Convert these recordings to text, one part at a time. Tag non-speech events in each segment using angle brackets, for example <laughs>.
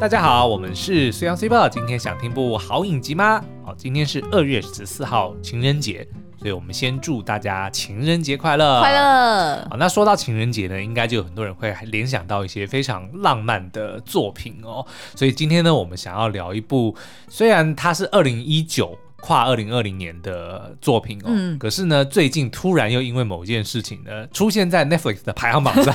大家好，我们是虽阳虽报。今天想听部好影集吗？好，今天是二月十四号情人节，所以我们先祝大家情人节快乐，快乐。好，那说到情人节呢，应该就有很多人会联想到一些非常浪漫的作品哦。所以今天呢，我们想要聊一部，虽然它是二零一九。跨二零二零年的作品哦，嗯、可是呢，最近突然又因为某件事情呢，出现在 Netflix 的排行榜上。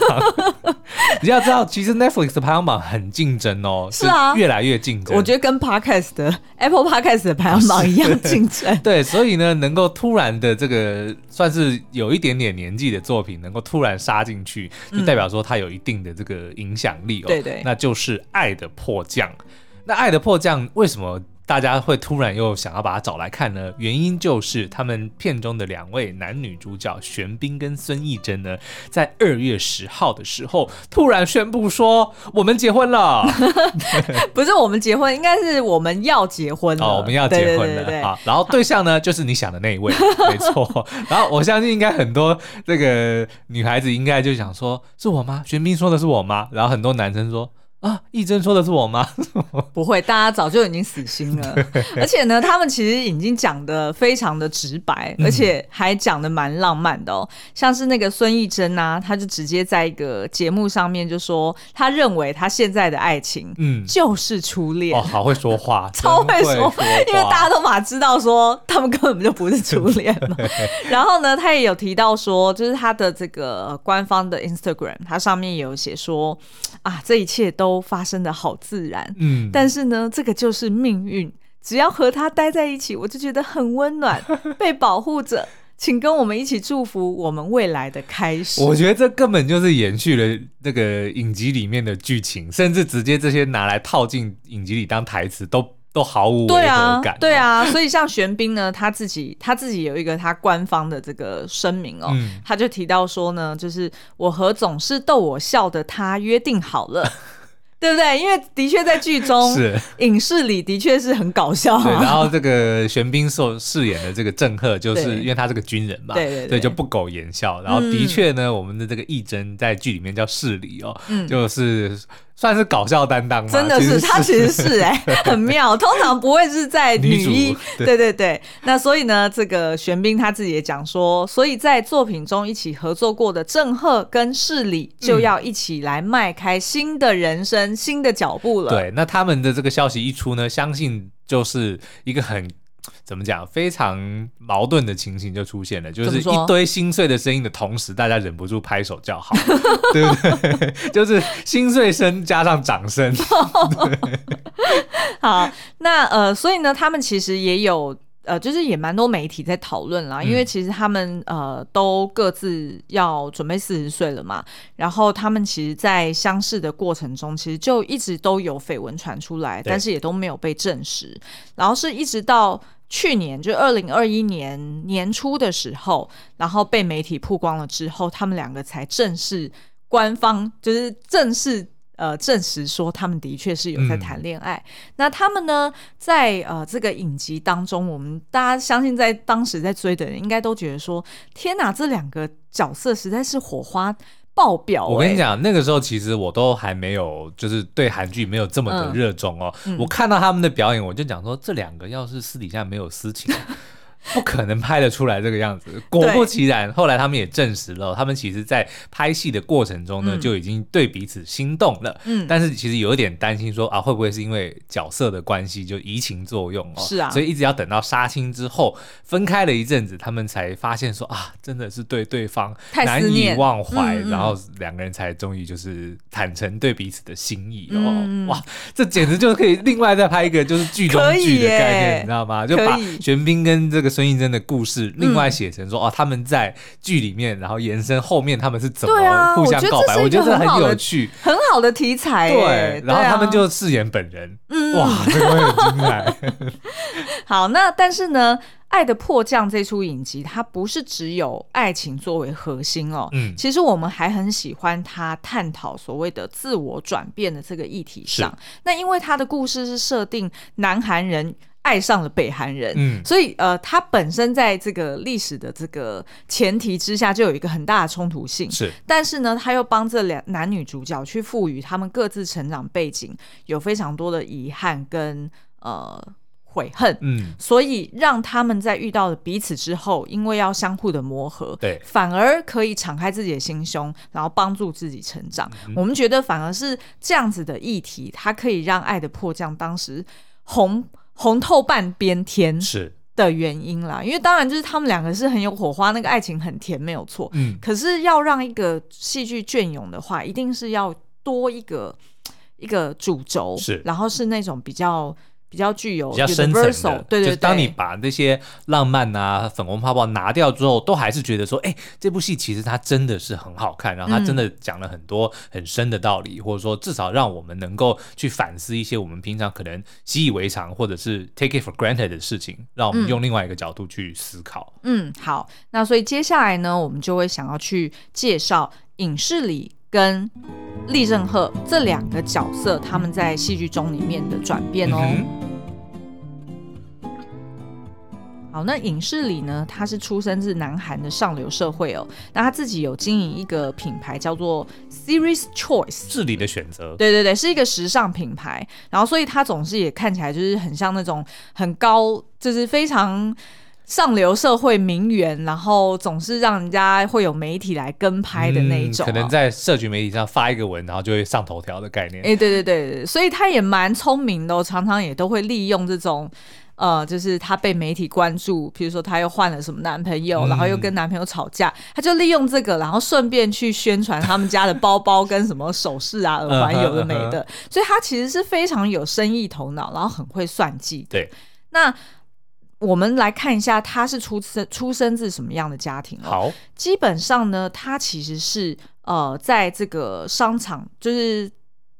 <laughs> 你要知道，其实 Netflix 的排行榜很竞争哦，是啊，是越来越竞争。我觉得跟 Podcast 的 Apple Podcast 的排行榜 <laughs> 一样竞争。<laughs> 对，所以呢，能够突然的这个算是有一点点年纪的作品，能够突然杀进去，就代表说它有一定的这个影响力哦。对对，那就是《爱的迫降》。那《爱的迫降》为什么？大家会突然又想要把它找来看呢？原因就是他们片中的两位男女主角玄彬跟孙艺珍呢，在二月十号的时候突然宣布说我们结婚了。不是我们结婚，应该是我们要结婚了。哦，我们要结婚了啊！然后对象呢，就是你想的那一位，<laughs> 没错。然后我相信应该很多这个女孩子应该就想说，是我吗？玄彬说的是我吗？然后很多男生说。啊，艺珍说的是我吗？<laughs> 不会，大家早就已经死心了。而且呢，他们其实已经讲的非常的直白，嗯、而且还讲的蛮浪漫的哦。像是那个孙艺珍啊，他就直接在一个节目上面就说，他认为他现在的爱情，嗯，就是初恋。哦，好会说话，<laughs> 超会说，因为大家都马知道说他们根本就不是初恋嘛。<laughs> 然后呢，他也有提到说，就是他的这个官方的 Instagram，他上面有写说，啊，这一切都。都发生的好自然，嗯，但是呢，这个就是命运。只要和他待在一起，我就觉得很温暖，<laughs> 被保护着。请跟我们一起祝福我们未来的开始。我觉得这根本就是延续了那个影集里面的剧情，甚至直接这些拿来套进影集里当台词都。都毫无违和感，对啊，对啊，所以像玄彬呢，他自己他自己有一个他官方的这个声明哦，嗯、他就提到说呢，就是我和总是逗我笑的他约定好了。<laughs> 对不对？因为的确在剧中，是影视里的确是很搞笑。对，然后 <laughs> 这个玄彬所饰演的这个郑赫，就是因为他是个军人嘛，对对对，对，就不苟言笑。然后的确呢，我们的这个义珍在剧里面叫世礼哦，嗯、就是。算是搞笑担当吗？真的是，他其实是哎、欸，<laughs> 很妙。通常不会是在女一，对，对对对。那所以呢，这个玄彬他自己也讲说，所以在作品中一起合作过的郑赫跟世里就要一起来迈开新的人生、嗯、新的脚步了。对，那他们的这个消息一出呢，相信就是一个很。怎么讲？非常矛盾的情形就出现了，就是一堆心碎的声音的同时，大家忍不住拍手叫好，<laughs> 对不对？<laughs> 就是心碎声加上掌声。<laughs> 好，那呃，所以呢，他们其实也有呃，就是也蛮多媒体在讨论啦，因为其实他们呃都各自要准备四十岁了嘛，然后他们其实，在相识的过程中，其实就一直都有绯闻传出来，但是也都没有被证实，然后是一直到。去年就二零二一年年初的时候，然后被媒体曝光了之后，他们两个才正式官方就是正式呃证实说他们的确是有在谈恋爱。嗯、那他们呢，在呃这个影集当中，我们大家相信在当时在追的人应该都觉得说，天哪，这两个角色实在是火花。爆表、欸！我跟你讲，那个时候其实我都还没有，就是对韩剧没有这么的热衷哦。嗯嗯、我看到他们的表演，我就讲说，这两个要是私底下没有私情。不可能拍得出来这个样子。<laughs> 果不其然，后来他们也证实了，他们其实，在拍戏的过程中呢，嗯、就已经对彼此心动了。嗯，但是其实有一点担心说，说啊，会不会是因为角色的关系，就移情作用哦？是啊，所以一直要等到杀青之后，分开了一阵子，他们才发现说啊，真的是对对方难以忘怀，然后两个人才终于就是坦诚对彼此的心意哦。嗯、哇，这简直就可以另外再拍一个就是剧中剧的概念，你知道吗？就把玄彬跟这个。孙艺珍的故事，另外写成说、嗯、哦，他们在剧里面，然后延伸后面他们是怎么互相告白？我觉得这很有趣，很好的题材。对，然后他们就饰演本人，嗯，哇，<laughs> 这个很精彩。好，那但是呢，《爱的迫降》这出影集，它不是只有爱情作为核心哦，嗯，其实我们还很喜欢它探讨所谓的自我转变的这个议题上。那因为它的故事是设定南韩人。爱上了北韩人，嗯，所以呃，他本身在这个历史的这个前提之下，就有一个很大的冲突性。是，但是呢，他又帮这两男女主角去赋予他们各自成长背景有非常多的遗憾跟呃悔恨，嗯，所以让他们在遇到了彼此之后，因为要相互的磨合，对，反而可以敞开自己的心胸，然后帮助自己成长。嗯，我们觉得反而是这样子的议题，它可以让《爱的迫降》当时红。红透半边天是的原因啦，因为当然就是他们两个是很有火花，那个爱情很甜，没有错。嗯，可是要让一个戏剧隽永的话，一定是要多一个一个主轴，是，然后是那种比较。比较具有比较深层的，对对对，就当你把那些浪漫啊、粉红泡泡拿掉之后，都还是觉得说，哎、欸，这部戏其实它真的是很好看，然后它真的讲了很多很深的道理，嗯、或者说至少让我们能够去反思一些我们平常可能习以为常或者是 take it for granted 的事情，让我们用另外一个角度去思考。嗯，好，那所以接下来呢，我们就会想要去介绍影视里。跟李正赫这两个角色，他们在戏剧中里面的转变哦。嗯、好，那影视里呢，他是出生自南韩的上流社会哦。那他自己有经营一个品牌，叫做 Series Choice，治理的选择。对对对，是一个时尚品牌。然后，所以他总是也看起来就是很像那种很高，就是非常。上流社会名媛，然后总是让人家会有媒体来跟拍的那一种、可能在社群媒体上发一个文，然后就会上头条的概念。哎，对对对对，所以他也蛮聪明的、哦，常常也都会利用这种，呃，就是他被媒体关注，比如说他又换了什么男朋友，嗯、然后又跟男朋友吵架，他就利用这个，然后顺便去宣传他们家的包包跟什么首饰啊、耳环有的没的，所以他其实是非常有生意头脑，然后很会算计。对，那。我们来看一下，他是出生出生自什么样的家庭哦？好，基本上呢，他其实是呃，在这个商场，就是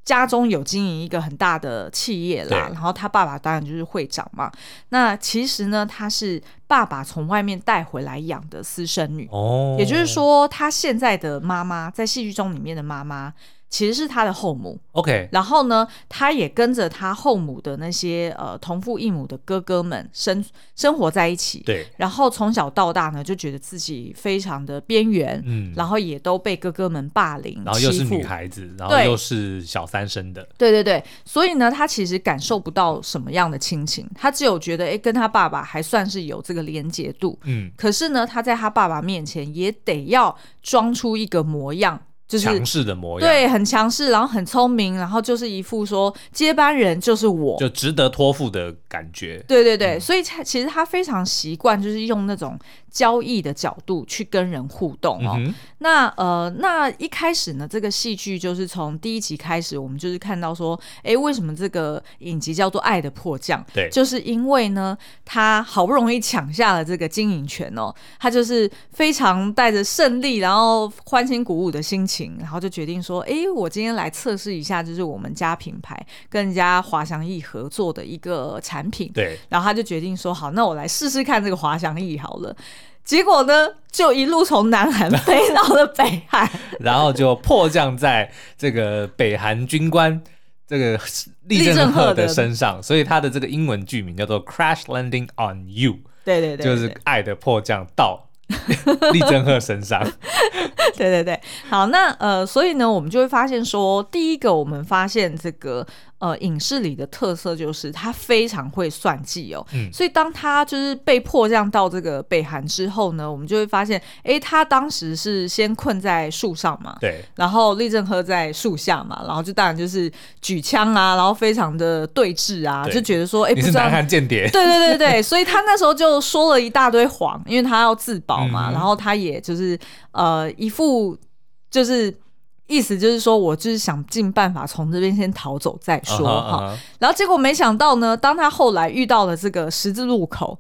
家中有经营一个很大的企业啦。然后他爸爸当然就是会长嘛。那其实呢，他是爸爸从外面带回来养的私生女哦。也就是说，他现在的妈妈在戏剧中里面的妈妈。其实是他的后母，OK。然后呢，他也跟着他后母的那些呃同父异母的哥哥们生生活在一起。对。然后从小到大呢，就觉得自己非常的边缘，嗯。然后也都被哥哥们霸凌，然后又是女孩子，然后又是小三生的。对对对。所以呢，他其实感受不到什么样的亲情，他只有觉得哎，跟他爸爸还算是有这个连结度。嗯。可是呢，他在他爸爸面前也得要装出一个模样。就是强势的模样，对，很强势，然后很聪明，然后就是一副说接班人就是我，就值得托付的感觉。对对对，嗯、所以他其实他非常习惯，就是用那种交易的角度去跟人互动哦。嗯、那呃，那一开始呢，这个戏剧就是从第一集开始，我们就是看到说，哎，为什么这个影集叫做《爱的迫降》？对，就是因为呢，他好不容易抢下了这个经营权哦，他就是非常带着胜利，然后欢欣鼓舞的心情。然后就决定说，哎，我今天来测试一下，就是我们家品牌跟人家滑翔翼合作的一个产品。对。然后他就决定说，好，那我来试试看这个滑翔翼好了。结果呢，就一路从南韩飞 <laughs> 到了北韩，然后就迫降在这个北韩军官这个李正赫的身上。所以他的这个英文剧名叫做 Crash Landing on You。对对对，对，就是爱的迫降到。李正赫身上，对对对，好，那呃，所以呢，我们就会发现说，第一个，我们发现这个。呃，影视里的特色就是他非常会算计哦，嗯，所以当他就是被迫降到这个北韩之后呢，我们就会发现，哎，他当时是先困在树上嘛，对，然后立正赫在树下嘛，然后就当然就是举枪啊，然后非常的对峙啊，就觉得说，哎，你是南韩间谍，对对对对，所以他那时候就说了一大堆谎，因为他要自保嘛，嗯、然后他也就是呃一副就是。意思就是说，我就是想尽办法从这边先逃走再说哈。Uh huh, uh huh. 然后结果没想到呢，当他后来遇到了这个十字路口，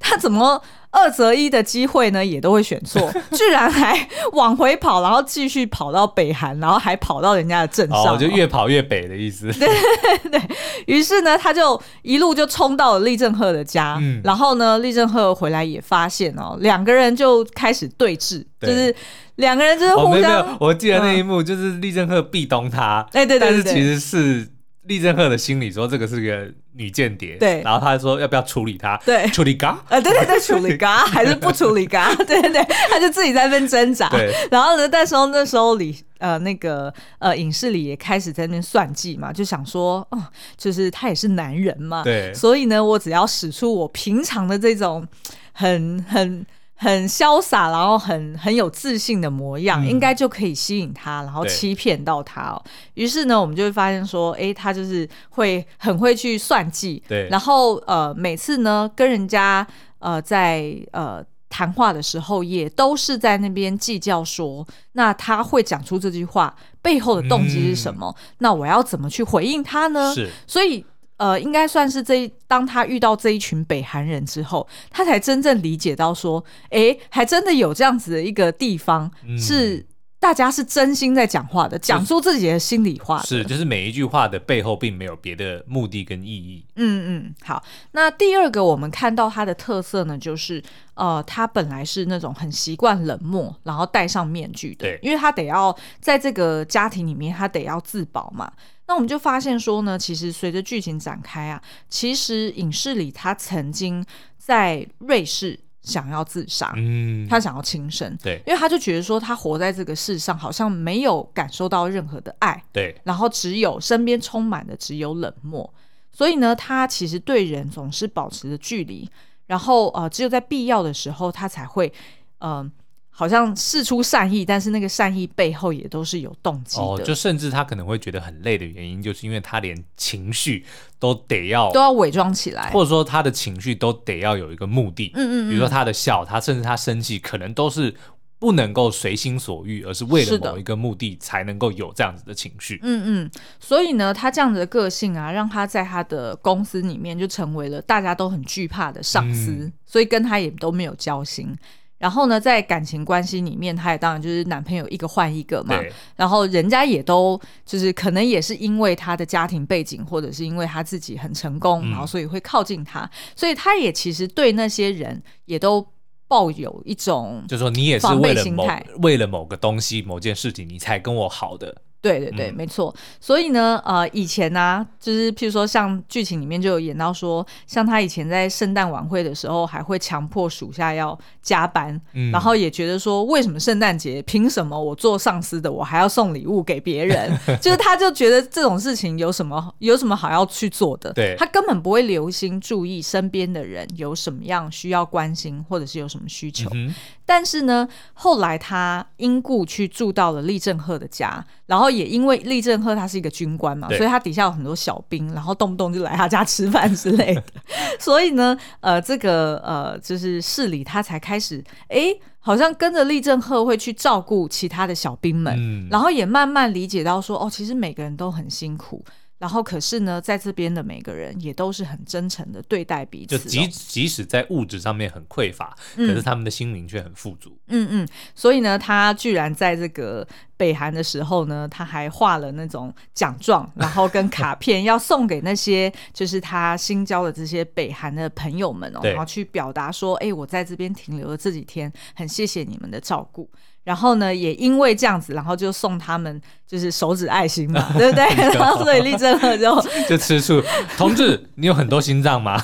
他怎么二择一的机会呢也都会选错，<laughs> 居然还往回跑，然后继续跑到北韩，然后还跑到人家的镇上，我就越跑越北的意思。<laughs> 对对对，于是呢，他就一路就冲到了李正赫的家，嗯、然后呢，李正赫回来也发现哦，两个人就开始对峙，对。就是。两个人就是互相、哦，没有，我记得那一幕就是李正赫壁咚他，哎、嗯、对，对，对对，但是其实是李正赫的心里说这个是个女间谍，对，然后他说要不要处理她？对，处理嘎？呃，对对对，处理嘎还是不处理嘎？<laughs> 对对对，他就自己在那边挣扎。对，然后呢，但时候那时候李呃那个呃影视里也开始在那边算计嘛，就想说，哦，就是他也是男人嘛，对，所以呢，我只要使出我平常的这种很很。很潇洒，然后很很有自信的模样，嗯、应该就可以吸引他，然后欺骗到他哦。于是呢，我们就会发现说，哎，他就是会很会去算计，对。然后呃，每次呢跟人家呃在呃谈话的时候，也都是在那边计较说，那他会讲出这句话背后的动机是什么？嗯、那我要怎么去回应他呢？是，所以。呃，应该算是这一，当他遇到这一群北韩人之后，他才真正理解到说，哎，还真的有这样子的一个地方，嗯、是大家是真心在讲话的，讲出自己的心里话。是，就是每一句话的背后并没有别的目的跟意义。嗯嗯，好。那第二个我们看到他的特色呢，就是呃，他本来是那种很习惯冷漠，然后戴上面具的，对，因为他得要在这个家庭里面，他得要自保嘛。那我们就发现说呢，其实随着剧情展开啊，其实影视里他曾经在瑞士想要自杀，嗯，他想要轻生，对，因为他就觉得说他活在这个世上好像没有感受到任何的爱，对，然后只有身边充满的只有冷漠，所以呢，他其实对人总是保持着距离，然后呃，只有在必要的时候他才会，嗯、呃。好像事出善意，但是那个善意背后也都是有动机的。哦，就甚至他可能会觉得很累的原因，就是因为他连情绪都得要都要伪装起来，或者说他的情绪都得要有一个目的。嗯，嗯嗯，比如说他的笑，他甚至他生气，可能都是不能够随心所欲，而是为了某一个目的才能够有这样子的情绪。嗯嗯，所以呢，他这样子的个性啊，让他在他的公司里面就成为了大家都很惧怕的上司，嗯、所以跟他也都没有交心。然后呢，在感情关系里面，他也当然就是男朋友一个换一个嘛。对然后人家也都就是可能也是因为他的家庭背景，或者是因为他自己很成功，嗯、然后所以会靠近他。所以他也其实对那些人也都抱有一种，就是说你也是为了某为了某个东西、某件事情，你才跟我好的。对对对，嗯、没错。所以呢，呃，以前呢、啊，就是譬如说，像剧情里面就有演到说，像他以前在圣诞晚会的时候，还会强迫属下要加班，嗯、然后也觉得说，为什么圣诞节凭什么我做上司的我还要送礼物给别人？<laughs> 就是他就觉得这种事情有什么有什么好要去做的？对，他根本不会留心注意身边的人有什么样需要关心，或者是有什么需求。嗯但是呢，后来他因故去住到了厉正赫的家，然后也因为李正赫他是一个军官嘛，所以他底下有很多小兵，然后动不动就来他家吃饭之类的。<laughs> 所以呢，呃，这个呃，就是市里他才开始，哎，好像跟着李正赫会去照顾其他的小兵们，嗯、然后也慢慢理解到说，哦，其实每个人都很辛苦。然后，可是呢，在这边的每个人也都是很真诚的对待彼此，哦，就即即使在物质上面很匮乏，嗯、可是他们的心灵却很富足。嗯嗯，所以呢，他居然在这个北韩的时候呢，他还画了那种奖状，然后跟卡片要送给那些就是他新交的这些北韩的朋友们哦，然后去表达说，哎，我在这边停留了这几天，很谢谢你们的照顾。然后呢，也因为这样子，然后就送他们就是手指爱心嘛，<laughs> 对不 <laughs> 对？然后所以立正赫就 <laughs> 就吃醋，同志，你有很多心脏吗？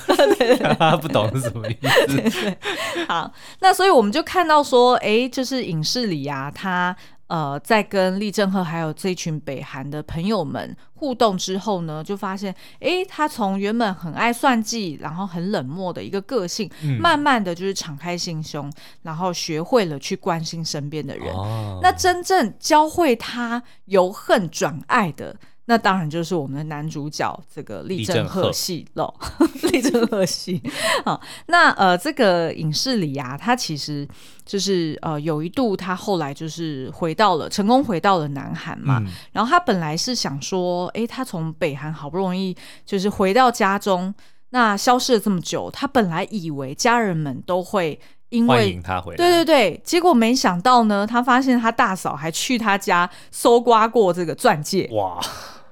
不懂是什么意思。对对好，那所以我们就看到说，哎，就是影视里啊，他。呃，在跟李正赫还有这群北韩的朋友们互动之后呢，就发现，哎，他从原本很爱算计，然后很冷漠的一个个性，嗯、慢慢的就是敞开心胸，然后学会了去关心身边的人。哦、那真正教会他由恨转爱的。那当然就是我们的男主角这个李正赫系喽，李正赫系。好，那呃，这个影视里啊，他其实就是呃，有一度他后来就是回到了成功回到了南韩嘛。嗯、然后他本来是想说，哎，他从北韩好不容易就是回到家中，那消失了这么久，他本来以为家人们都会因为欢迎他回来，对对对，结果没想到呢，他发现他大嫂还去他家搜刮过这个钻戒，哇！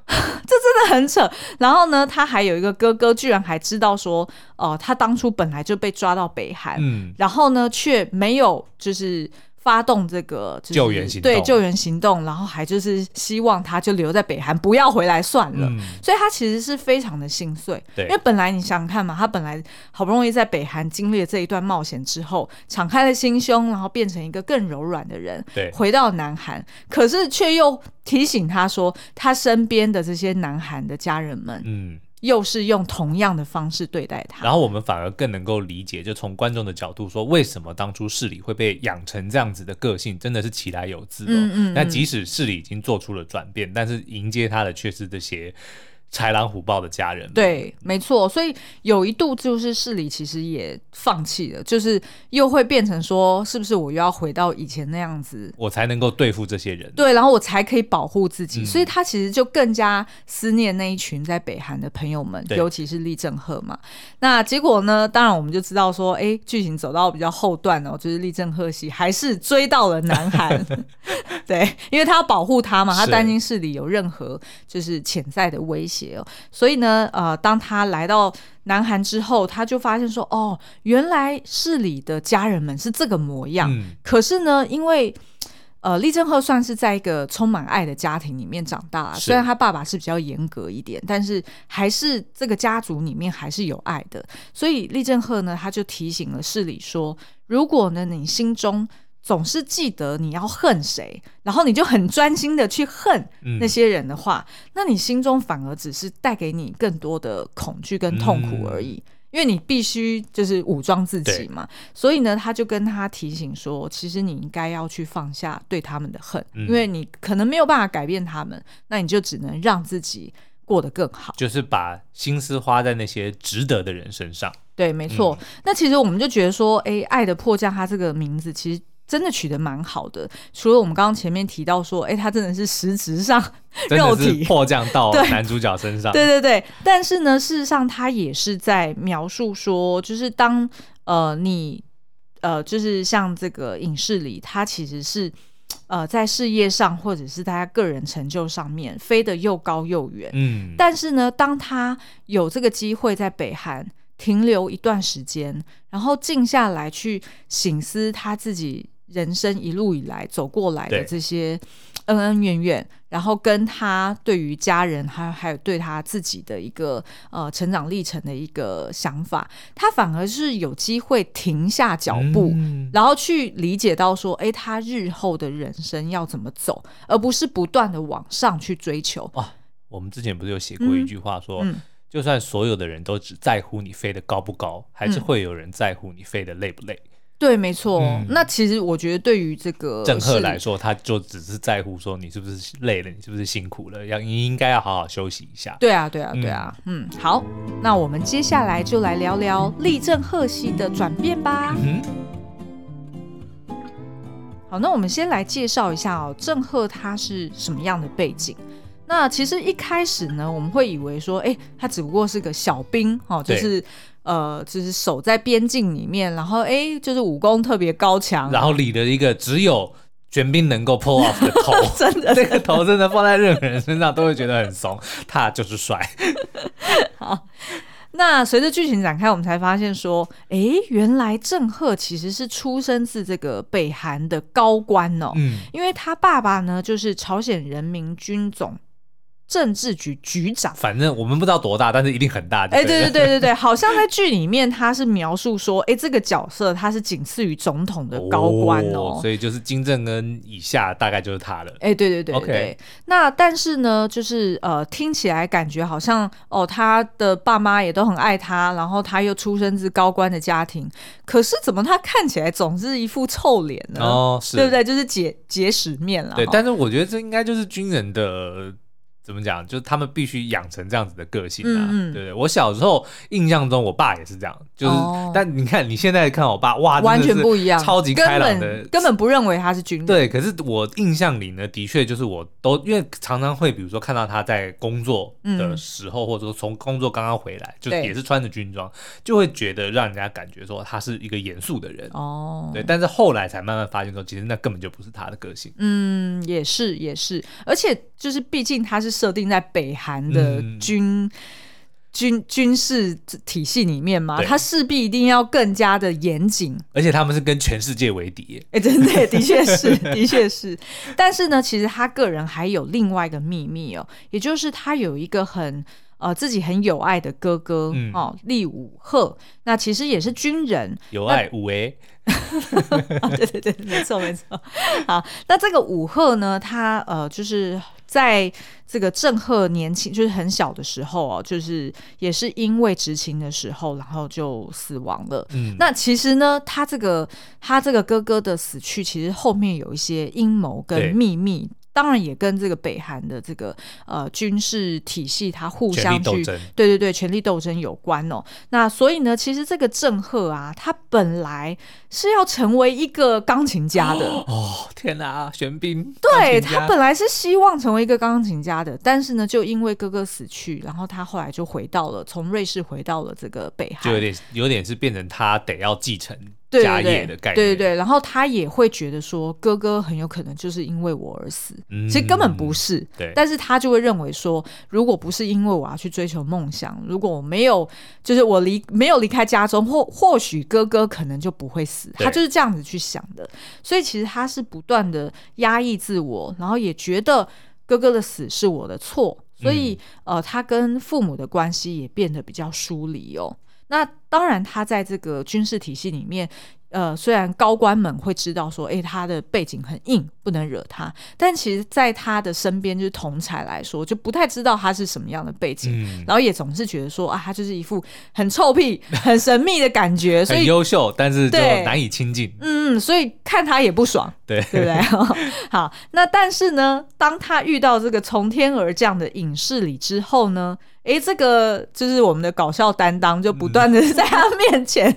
<laughs> 这真的很扯。然后呢，他还有一个哥哥，居然还知道说，哦、呃，他当初本来就被抓到北韩，嗯，然后呢，却没有就是发动这个、就是、救援行动，对救援行动，然后还就是希望他就留在北韩，不要回来算了。嗯、所以他其实是非常的心碎，对，因为本来你想想看嘛，他本来好不容易在北韩经历了这一段冒险之后，敞开了心胸，然后变成一个更柔软的人，对，回到南韩，可是却又提醒他说，他身边的这些南韩的家人们，嗯。又是用同样的方式对待他，然后我们反而更能够理解，就从观众的角度说，为什么当初市里会被养成这样子的个性，真的是其来有自哦。嗯嗯嗯。那即使市里已经做出了转变，但是迎接他的却是这些。豺狼虎豹的家人，对，没错，所以有一度就是市里其实也放弃了，就是又会变成说，是不是我又要回到以前那样子，我才能够对付这些人，对，然后我才可以保护自己，嗯、所以他其实就更加思念那一群在北韩的朋友们，尤其是李正赫嘛。那结果呢？当然我们就知道说，哎，剧情走到比较后段哦，就是李正赫系还是追到了南韩，<laughs> 对，因为他要保护他嘛，他担心市里有任何就是潜在的所以呢，呃，当他来到南韩之后，他就发现说，哦，原来市里的家人们是这个模样。嗯、可是呢，因为呃，李正赫算是在一个充满爱的家庭里面长大，虽然他爸爸是比较严格一点，但是还是这个家族里面还是有爱的。所以李正赫呢，他就提醒了市里说，如果呢，你心中总是记得你要恨谁，然后你就很专心的去恨那些人的话，嗯、那你心中反而只是带给你更多的恐惧跟痛苦而已。嗯、因为你必须就是武装自己嘛，所以呢，他就跟他提醒说，其实你应该要去放下对他们的恨，嗯、因为你可能没有办法改变他们，那你就只能让自己过得更好，就是把心思花在那些值得的人身上。对，没错。嗯、那其实我们就觉得说，哎，爱的迫降，它这个名字其实。真的取得蛮好的，除了我们刚刚前面提到说，哎，他真的是实质上 <laughs> 肉体迫降到 <laughs> 男主角身上，对，对对对。但是呢，事实上他也是在描述说，就是当呃你呃就是像这个影视里，他其实是呃在事业上或者是在他个人成就上面飞得又高又远，嗯。但是呢，当他有这个机会在北韩停留一段时间，然后静下来去醒思他自己。人生一路以来走过来的这些恩恩怨怨，然后跟他对于家人，还还有对他自己的一个呃成长历程的一个想法，他反而是有机会停下脚步，嗯、然后去理解到说，哎，他日后的人生要怎么走，而不是不断的往上去追求。哇，我们之前不是有写过一句话说，嗯。嗯、就算所有的人都只在乎你飞得高不高，还是会有人在乎你飞得累不累。对，没错。嗯、那其实我觉得，对于这个郑赫来说，他就只是在乎说你是不是累了，你是不是辛苦了，要你应该要好好休息一下。对啊，对啊，对啊。嗯，嗯，好，那我们接下来就来聊聊立正赫系的转变吧。嗯、好，那我们先来介绍一下哦，郑赫他是什么样的背景？那其实一开始呢，我们会以为说，哎，他只不过是个小兵哦，就是。呃，就是守在边境里面，然后哎，就是武功特别高强，然后理了一个只有玄彬能够 pull <laughs> off 的头，真的，这个头真的放在任何人身上都会觉得很怂，他就是帅。<laughs> 好，那随着剧情展开，我们才发现说，哎，原来郑赫其实是出生自这个北韩的高官哦，嗯，因为他爸爸呢就是朝鲜人民军总。政治局局长，反正我们不知道多大，但是一定很大。哎，对对对对对，好像在剧里面他是描述说，哎，这个角色他是仅次于总统的高官哦，哦，所以就是金正恩以下大概就是他了。哎，对对对对。Okay 那但是呢，就是呃，听起来感觉好像哦，他的爸妈也都很爱他，然后他又出生自高官的家庭，可是怎么他看起来总是一副臭脸呢？哦，是，对不对？就是结结石面了。对，但是我觉得这应该就是军人的。怎么讲？就是他们必须养成这样子的个性啊，嗯嗯对不对？我小时候印象中，我爸也是这样，就是，哦、但你看你现在看我爸，哇，完全不一样，超级开朗的，根本，根本不认为他是军人。对，可是我印象里呢，的确就是我都因为常常会，比如说看到他在工作的时候，嗯、或者说从工作刚刚回来，就也是穿着军装，就会觉得让人家感觉说他是一个严肃的人哦。对，但是后来才慢慢发现说，其实那根本就不是他的个性。嗯，也是也是，而且就是毕竟他是。设定在北韩的军、嗯、军军事体系里面嘛，他势必一定要更加的严谨，而且他们是跟全世界为敌。哎、欸，<laughs> 真的，的确是，<laughs> 的确是。但是呢，其实他个人还有另外一个秘密哦，也就是他有一个很呃自己很有爱的哥哥、嗯、哦，利武赫。那其实也是军人，有爱武诶。<laughs> 对对对，没错没错。好，那这个武赫呢，他呃就是。在这个郑赫年轻，就是很小的时候哦，就是也是因为执勤的时候，然后就死亡了。嗯，那其实呢，他这个他这个哥哥的死去，其实后面有一些阴谋跟秘密。当然也跟这个北韩的这个呃军事体系，它互相去对对对权力斗争有关哦。那所以呢，其实这个郑赫啊，他本来是要成为一个钢琴家的 <gasps> 哦。天哪，玄彬，对，他本来是希望成为一个钢琴家的，但是呢，就因为哥哥死去，然后他后来就回到了从瑞士回到了这个北韩，就有点有点是变成他得要继承。家业的概念，对对对，然后他也会觉得说，哥哥很有可能就是因为我而死，嗯、其实根本不是。对，但是他就会认为说，如果不是因为我要去追求梦想，如果我没有，就是我离没有离开家中，或或许哥哥可能就不会死。他就是这样子去想的，所以其实他是不断的压抑自我，然后也觉得哥哥的死是我的错，所以、嗯、呃，他跟父母的关系也变得比较疏离哦。那当然，他在这个军事体系里面，呃，虽然高官们会知道说，诶，他的背景很硬，不能惹他，但其实，在他的身边，就是同才来说，就不太知道他是什么样的背景，嗯、然后也总是觉得说，啊，他就是一副很臭屁、<laughs> 很神秘的感觉，所以很优秀，但是就难以亲近。嗯，所以看他也不爽，<laughs> 对，对不对？<laughs> 好，那但是呢，当他遇到这个从天而降的隐士里之后呢？哎，这个就是我们的搞笑担当，就不断的 <laughs> 在他面前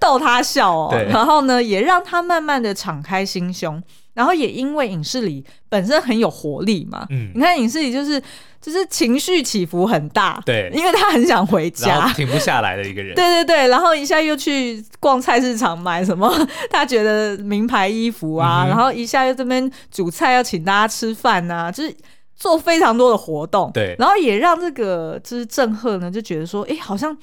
逗他笑哦，嗯、然后呢，也让他慢慢的敞开心胸，然后也因为影视里本身很有活力嘛，嗯，你看影视里就是就是情绪起伏很大，对，因为他很想回家，停不下来的一个人，<laughs> 对对对，然后一下又去逛菜市场买什么，他觉得名牌衣服啊，嗯、然后一下又这边煮菜要请大家吃饭啊，就是。做非常多的活动，对，然后也让这个就是郑赫呢就觉得说，哎，好像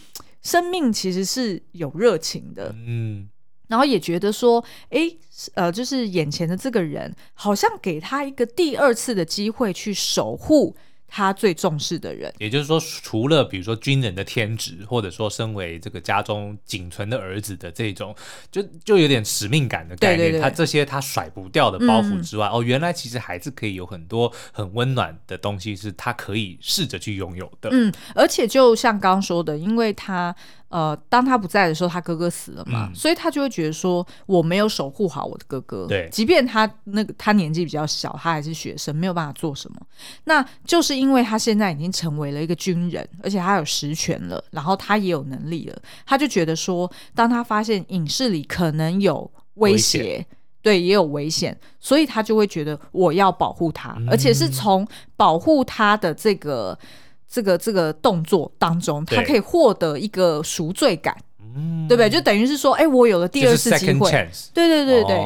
生命其实是有热情的，嗯，然后也觉得说，哎，呃，就是眼前的这个人好像给他一个第二次的机会去守护。他最重视的人，也就是说，除了比如说军人的天职，或者说身为这个家中仅存的儿子的这种，就就有点使命感的概念。对对对，他这些他甩不掉的包袱之外，嗯、哦，原来其实还是可以有很多很温暖的东西，是他可以试着去拥有的。嗯，而且就像刚刚说的，因为他。呃，当他不在的时候，他哥哥死了嘛，嗯、所以他就会觉得说，我没有守护好我的哥哥。对，即便他那个他年纪比较小，他还是学生，没有办法做什么。那就是因为他现在已经成为了一个军人，而且他有实权了，然后他也有能力了，他就觉得说，当他发现影视里可能有威胁。对，也有危险，所以他就会觉得我要保护他，嗯、而且是从保护他的这个。这个这个动作当中，他可以获得一个赎罪感，对不对？就等于是说，哎，我有了第二次机会，对对对对，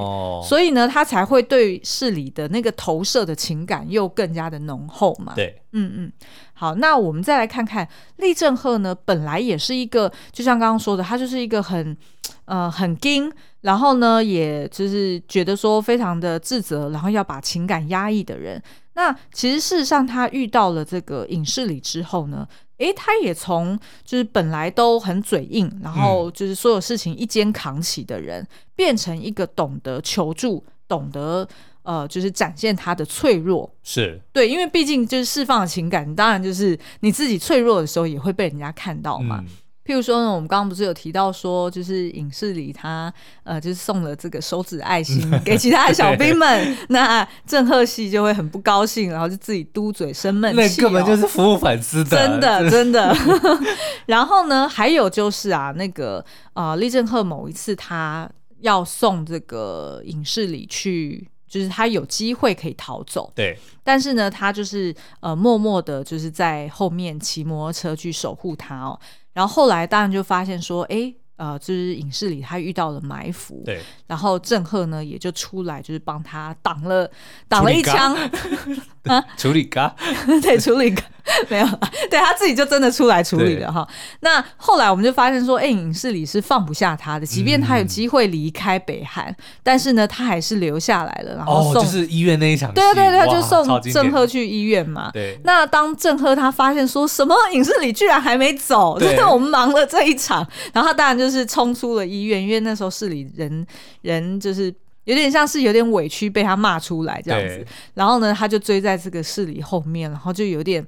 所以呢，他才会对市里的那个投射的情感又更加的浓厚嘛。对，嗯嗯。好，那我们再来看看利正赫呢，本来也是一个，就像刚刚说的，他就是一个很呃很硬，然后呢，也就是觉得说非常的自责，然后要把情感压抑的人。那其实事实上，他遇到了这个影视里之后呢，诶，他也从就是本来都很嘴硬，然后就是所有事情一肩扛起的人，嗯、变成一个懂得求助、懂得呃，就是展现他的脆弱。是对，因为毕竟就是释放的情感，当然就是你自己脆弱的时候，也会被人家看到嘛。嗯譬如说呢，我们刚刚不是有提到说，就是影视里他呃，就是送了这个手指爱心给其他的小兵们，那郑赫系就会很不高兴，然后就自己嘟嘴生闷气，哦，那根本就是服务粉丝的，真的真的。<laughs> 然后呢，还有就是啊，那个呃，李正赫某一次他要送这个影视里去，就是他有机会可以逃走，对，但是呢，他就是呃默默的，就是在后面骑摩托车去守护他哦。然后后来当然就发现说，哎，呃，就是影视里他遇到了埋伏，对，然后郑赫呢也就出来，就是帮他挡了挡了一枪，<laughs> 啊，<laughs> 处理咖，<laughs> 对，处理咖，<laughs> 没有，对他自己就真的出来处理了哈。那后来我们就发现说，哎、欸，尹世里是放不下他的，即便他有机会离开北韩、嗯，但是呢，他还是留下来了，然后送、哦、就是医院那一场，对对对，就送郑赫去医院嘛。对，那当郑赫他发现说什么影视里居然还没走，就是我们忙了这一场，然后他当然就是冲出了医院，因为那时候市里人人就是。有点像是有点委屈被他骂出来这样子，然后呢，他就追在这个市里后面，然后就有点。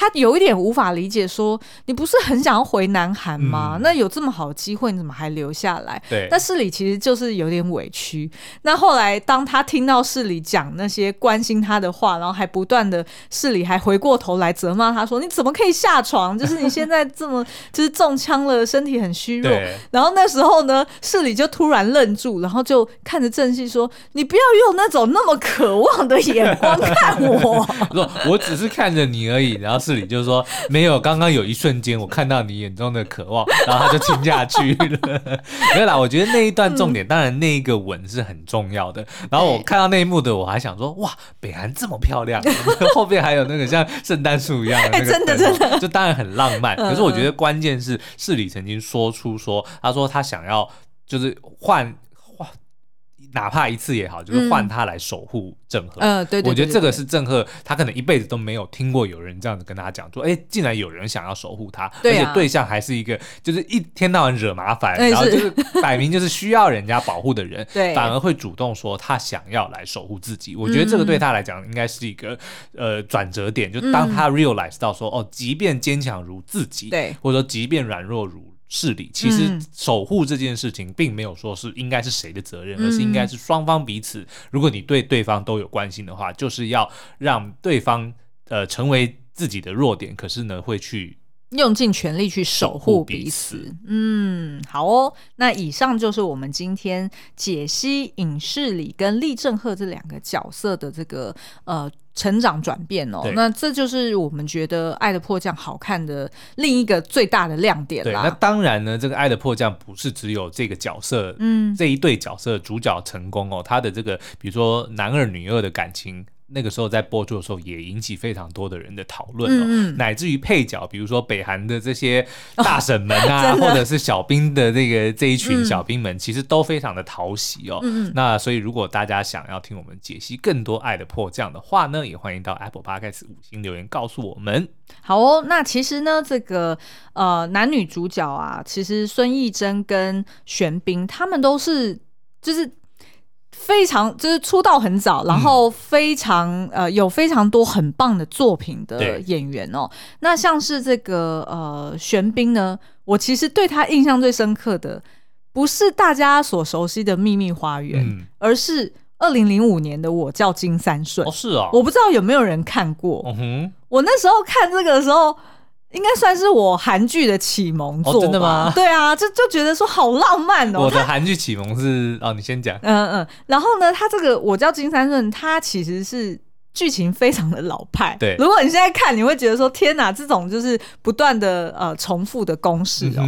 他有一点无法理解，说你不是很想要回南韩吗？嗯、那有这么好的机会，你怎么还留下来？对，但市里其实就是有点委屈。那后来当他听到市里讲那些关心他的话，然后还不断的市里还回过头来责骂他说：“你怎么可以下床？<laughs> 就是你现在这么就是中枪了，身体很虚弱。”然后那时候呢，市里就突然愣住，然后就看着正熙说：“你不要用那种那么渴望的眼光看我。<laughs> 说我只是看着你而已。”然后。这里就是说，没有，刚刚有一瞬间我看到你眼中的渴望，然后他就亲下去了。没有啦，我觉得那一段重点，当然那一个吻是很重要的。然后我看到那一幕的，我还想说，哇，北韩这么漂亮，<laughs> 后面还有那个像圣诞树一样的那个，真的真的，就当然很浪漫。可是我觉得关键是市里曾经说出说，他说他想要就是换。哪怕一次也好，就是换他来守护郑赫。嗯，对，我觉得这个是郑赫，他可能一辈子都没有听过有人这样子跟他讲说，哎、欸，竟然有人想要守护他，而且对象还是一个就是一天到晚惹麻烦，然后就是摆明就是需要人家保护的人，<laughs> 对，反而会主动说他想要来守护自己。我觉得这个对他来讲应该是一个呃转折点，就当他 realize 到说，哦，即便坚强如自己，对，或者说即便软弱如。势力其实守护这件事情，并没有说是应该是谁的责任，嗯，而是应该是双方彼此。如果你对对方都有关心的话，就是要让对方呃成为自己的弱点，可是呢会去用尽全力去守护彼此。嗯，好哦。那以上就是我们今天解析影视里跟李正赫这两个角色的这个呃。成长转变哦，那这就是我们觉得《爱的迫降》好看的另一个最大的亮点啦。对，那当然呢，这个《爱的迫降》不是只有这个角色，嗯，这一对角色主角成功哦，他的这个比如说男二女二的感情。那个时候在播出的时候，也引起非常多的人的讨论哦，嗯、乃至于配角，比如说北韩的这些大婶们啊，<laughs> 哦、或者是小兵的这个这一群小兵们，其实都非常的讨喜哦。嗯、那所以，如果大家想要听我们解析更多《爱的迫降》的话呢，也欢迎到 Apple Podcast 五星留言告诉我们。好哦，那其实呢，这个呃男女主角啊，其实孙艺珍跟玄彬他们都是就是。非常就是出道很早，然后非常、嗯、呃有非常多很棒的作品的演员哦。那像是这个呃玄彬呢，我其实对他印象最深刻的不是大家所熟悉的《秘密花园》，嗯，而是二零零五年的《我叫金三顺》。哦，是啊，我不知道有没有人看过。嗯哼，我那时候看这个的时候。应该算是我韩剧的启蒙作。哦，真的吗？对啊，就就觉得说好浪漫哦。我的韩剧启蒙是哦，你先讲。嗯嗯，然后呢，他这个我叫金三顺，他其实是剧情非常的老派。对，如果你现在看，你会觉得说天哪，这种就是不断的呃重复的公式哦。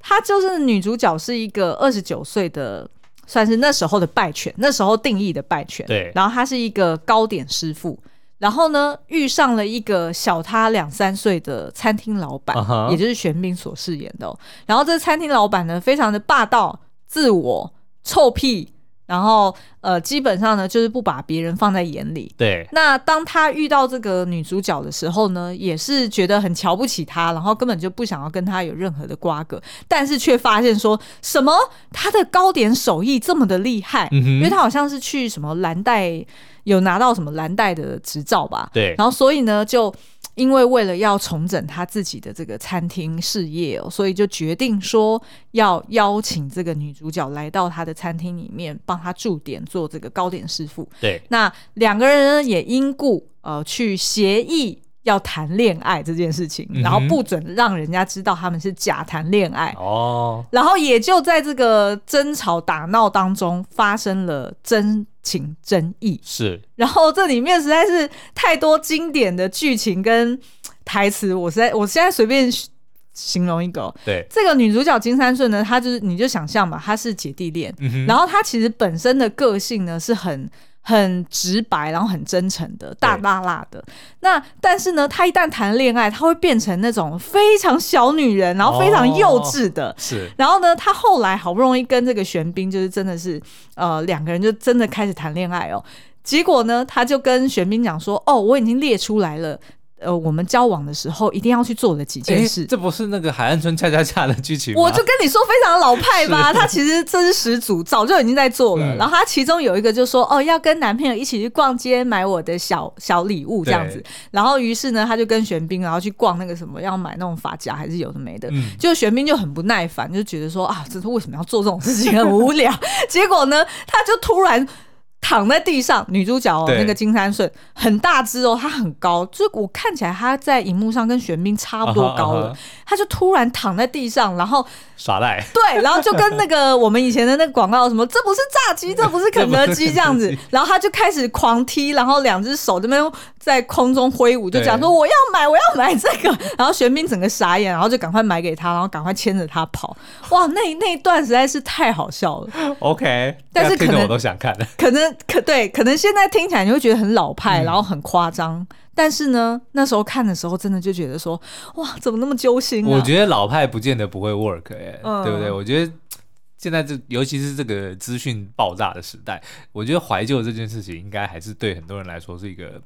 她、嗯、就是女主角是一个二十九岁的，算是那时候的败犬，那时候定义的败犬。对，然后她是一个糕点师傅。然后呢，遇上了一个小他两三岁的餐厅老板，uh-huh. 也就是玄彬所饰演的哦。然后这餐厅老板呢，非常的霸道、自我、臭屁。然后，呃，基本上呢，就是不把别人放在眼里。对。那当他遇到这个女主角的时候呢，也是觉得很瞧不起她，然后根本就不想要跟她有任何的瓜葛。但是却发现说什么，她的糕点手艺这么的厉害，嗯、因为她好像是去什么蓝带有拿到什么蓝带的执照吧。对。然后，所以呢，就。因为为了要重整他自己的这个餐厅事业哦，所以就决定说要邀请这个女主角来到他的餐厅里面帮他驻点做这个糕点师傅。对，那两个人呢也因故呃去协议要谈恋爱这件事情，然后不准让人家知道他们是假谈恋爱哦。然后也就在这个争吵打闹当中发生了真情争议是，然后这里面实在是太多经典的剧情跟台词，我实在我现在随便形容一个，对。这个女主角金三顺呢，她就是你就想象嘛，她是姐弟恋，嗯，然后她其实本身的个性呢是很。很直白，然后很真诚的，大辣辣的。那但是呢，他一旦谈恋爱，他会变成那种非常小女人，然后非常幼稚的。哦、是。然后呢，他后来好不容易跟这个玄彬，就是真的是呃两个人就真的开始谈恋爱哦。结果呢，他就跟玄彬讲说：“哦，我已经列出来了。”呃，我们交往的时候一定要去做的几件事，这不是那个海岸村恰恰恰的剧情吗？我就跟你说，非常老派吧。他其实这是始祖，早就已经在做了。嗯、然后他其中有一个就说，哦，要跟男朋友一起去逛街，买我的小小礼物这样子。然后于是呢，他就跟玄彬，然后去逛那个什么，要买那种发夹还是有的没的。嗯、就玄彬就很不耐烦，就觉得说啊，这是为什么要做这种事情，很无聊。<laughs> 结果呢，他就突然。躺在地上，女主角哦，那个金三顺很大只哦，她很高，就我看起来她在荧幕上跟玄彬差不多高了。她就突然躺在地上，然后耍赖，对，然后就跟那个我们以前的那个广告什么，这不是炸鸡，这不是肯德基这样子，<laughs> 然后她就开始狂踢，然后两只手这边在空中挥舞，就讲说我要买，我要买这个。<laughs> 然后玄彬整个傻眼，然后就赶快买给他，然后赶快牵着他跑。哇，那那一段实在是太好笑了。OK，但是可能我都想看了，<laughs> 可能。可对，可能现在听起来你会觉得很老派，嗯、然后很夸张，但是呢，那时候看的时候，真的就觉得说，哇，怎么那么揪心啊？我觉得老派不见得不会 work，哎，嗯、对不对？我觉得现在这，尤其是这个资讯爆炸的时代，我觉得怀旧这件事情，应该还是对很多人来说是一个。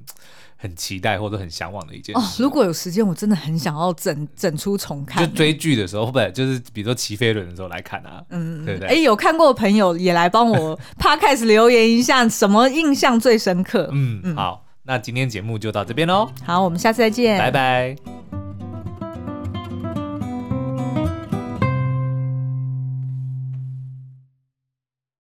很期待或者很向往的一件事。哦，如果有时间，我真的很想要整整出重看。就追剧的时候，会不就是比如说骑飞轮的时候来看啊？嗯，对不对？哎，有看过的朋友也来帮我 <laughs> <laughs> Podcast 留言一下，什么印象最深刻？嗯，嗯好，那今天节目就到这边喽。好，我们下次再见，拜拜。